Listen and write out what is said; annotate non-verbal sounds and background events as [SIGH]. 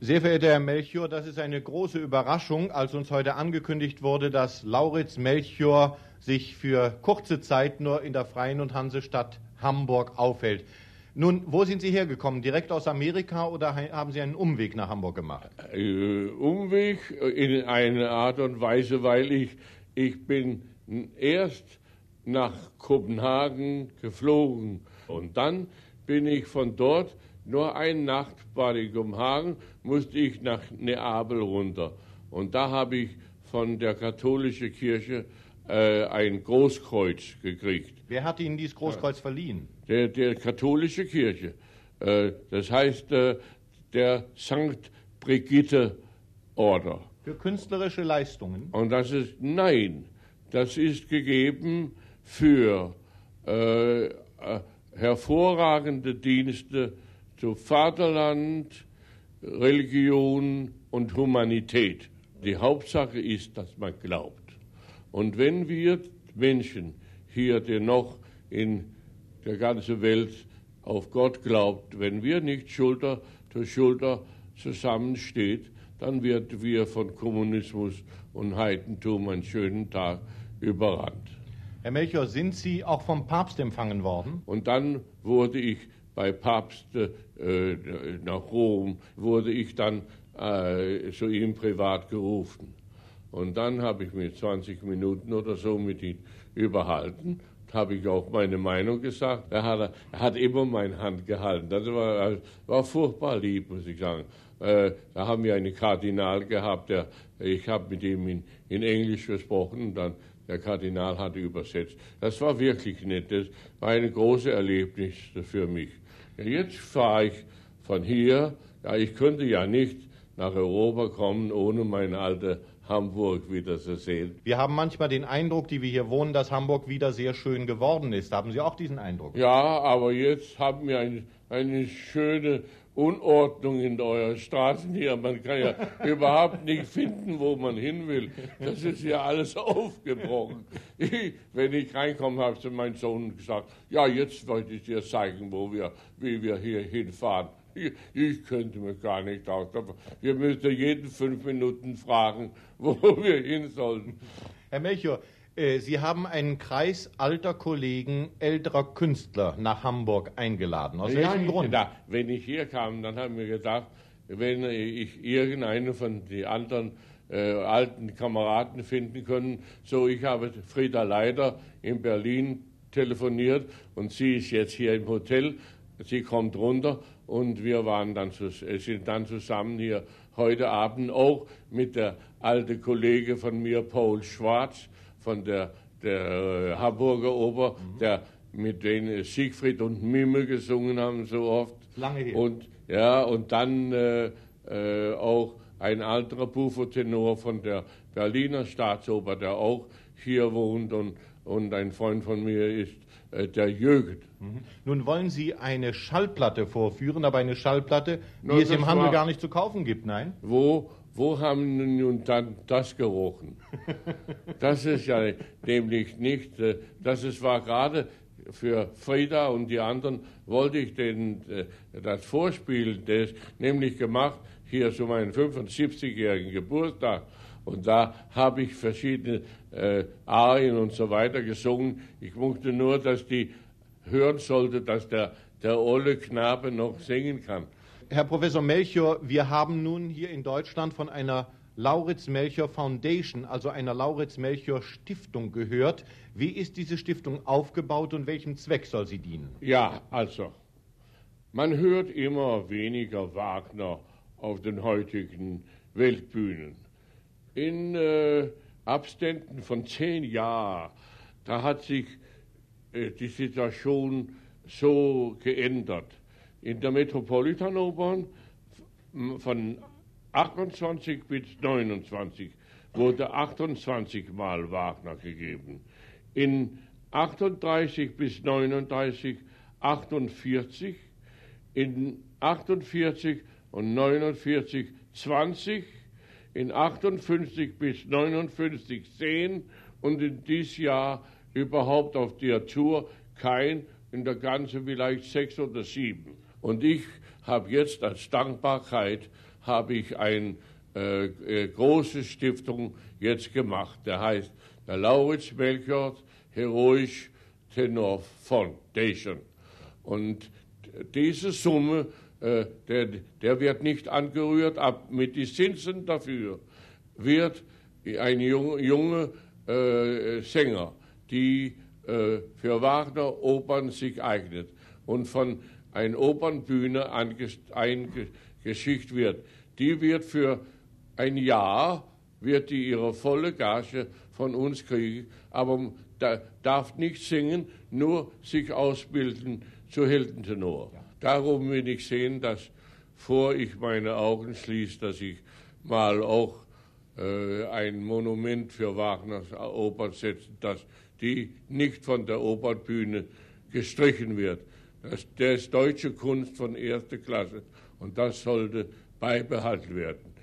Sehr verehrter Herr Melchior, das ist eine große Überraschung, als uns heute angekündigt wurde, dass Lauritz Melchior sich für kurze Zeit nur in der Freien und Hansestadt Hamburg aufhält. Nun, wo sind Sie hergekommen? Direkt aus Amerika oder haben Sie einen Umweg nach Hamburg gemacht? Äh, Umweg in einer Art und Weise, weil ich, ich bin erst nach Kopenhagen geflogen und dann bin ich von dort nur eine Nacht war ich um Hagen, musste ich nach Neapel runter. Und da habe ich von der katholischen Kirche äh, ein Großkreuz gekriegt. Wer hat Ihnen dieses Großkreuz verliehen? Der, der katholische Kirche. Äh, das heißt äh, der Sankt Brigitte Order. Für künstlerische Leistungen? Und das ist, nein, das ist gegeben für äh, äh, hervorragende Dienste zu Vaterland, Religion und Humanität. Die Hauptsache ist, dass man glaubt. Und wenn wir Menschen hier dennoch in der ganzen Welt auf Gott glaubt, wenn wir nicht Schulter zu Schulter zusammensteht, dann wird wir von Kommunismus und Heidentum einen schönen Tag überrannt. Herr Melchior, sind Sie auch vom Papst empfangen worden? Und dann wurde ich bei Papst äh, nach Rom, wurde ich dann äh, zu ihm privat gerufen. Und dann habe ich mir 20 Minuten oder so mit ihm überhalten habe ich auch meine Meinung gesagt. Er hat, er hat immer meine Hand gehalten. Das war, war furchtbar lieb, muss ich sagen. Äh, da haben wir einen Kardinal gehabt, der, ich habe mit ihm in, in Englisch gesprochen, dann der Kardinal hatte übersetzt. Das war wirklich nett. Das war ein großes Erlebnis für mich. Jetzt fahre ich von hier, ja, ich könnte ja nicht nach Europa kommen, ohne mein alte Hamburg wieder zu sehen. Wir haben manchmal den Eindruck, die wir hier wohnen, dass Hamburg wieder sehr schön geworden ist. Haben Sie auch diesen Eindruck? Ja, aber jetzt haben wir ein, eine schöne Unordnung in euren Straßen hier. Man kann ja [LAUGHS] überhaupt nicht finden, wo man hin will. Das ist ja alles aufgebrochen. Ich, wenn ich reinkomme, habe zu meinem Sohn gesagt, ja, jetzt wollte ich dir zeigen, wo wir, wie wir hier hinfahren. Ich, ich könnte mir gar nicht aus. Wir müssten jeden fünf Minuten fragen, [LAUGHS] wo wir hin sollen. Herr Melchior, Sie haben einen Kreis alter Kollegen, älterer Künstler nach Hamburg eingeladen. Aus welchem ja, Grund? Da, wenn ich hier kam, dann haben wir gedacht, wenn ich irgendeinen von den anderen äh, alten Kameraden finden können. So, ich habe Frieda Leider in Berlin telefoniert und sie ist jetzt hier im Hotel. Sie kommt runter und wir waren dann, äh, sind dann zusammen hier heute Abend auch mit der alten Kollege von mir, Paul Schwarz, von der, der äh, Hamburger Oper, mhm. der mit denen Siegfried und Mime gesungen haben so oft. Lange her. Und, ja, und dann äh, äh, auch ein anderer Bufotenor von der Berliner Staatsoper, der auch hier wohnt und, und ein Freund von mir ist, äh, der Jürgen. Mhm. Nun wollen Sie eine Schallplatte vorführen, aber eine Schallplatte, die no, es im Handel gar nicht zu kaufen gibt, nein? Wo wo haben nun dann das gerochen? [LAUGHS] Das ist ja nämlich nicht, äh, das ist, war gerade für Frieda und die anderen, wollte ich den, äh, das Vorspiel des, nämlich gemacht, hier zu meinem 75-jährigen Geburtstag. Und da habe ich verschiedene äh, Arien und so weiter gesungen. Ich mochte nur, dass die hören sollte, dass der, der olle Knabe noch singen kann. Herr Professor Melchior, wir haben nun hier in Deutschland von einer Lauritz Melchior Foundation, also einer Lauritz Melchior Stiftung gehört. Wie ist diese Stiftung aufgebaut und welchem Zweck soll sie dienen? Ja, also, man hört immer weniger Wagner auf den heutigen Weltbühnen. In äh, Abständen von zehn Jahren, da hat sich äh, die Situation so geändert in der Metropolitanopern von 28 bis 29 wurde 28 Mal Wagner gegeben. In 38 bis 39 48, in 48 und 49 20, in 58 bis 59 10 und in dieses Jahr überhaupt auf der Tour kein, in der ganzen vielleicht sechs oder sieben. Und ich habe jetzt als Dankbarkeit habe ich eine äh, äh, große Stiftung jetzt gemacht. Der heißt der Lauritz Melchior Heroisch Tenor Foundation. Und diese Summe, äh, der, der wird nicht angerührt, ab mit den Zinsen dafür wird ein junge, junge äh, Sänger, die äh, für Wagner Opern sich eignet und von einer Opernbühne eingeschickt wird, die wird für ein Jahr wird die ihre volle Gage von uns kriegen, aber da, darf nicht singen, nur sich ausbilden zu Heldentenor. Darum will ich sehen, dass vor ich meine Augen schließe, dass ich mal auch äh, ein Monument für Wagners Opern setze, dass die nicht von der Opernbühne gestrichen wird. Das, das ist deutsche Kunst von erster Klasse und das sollte beibehalten werden.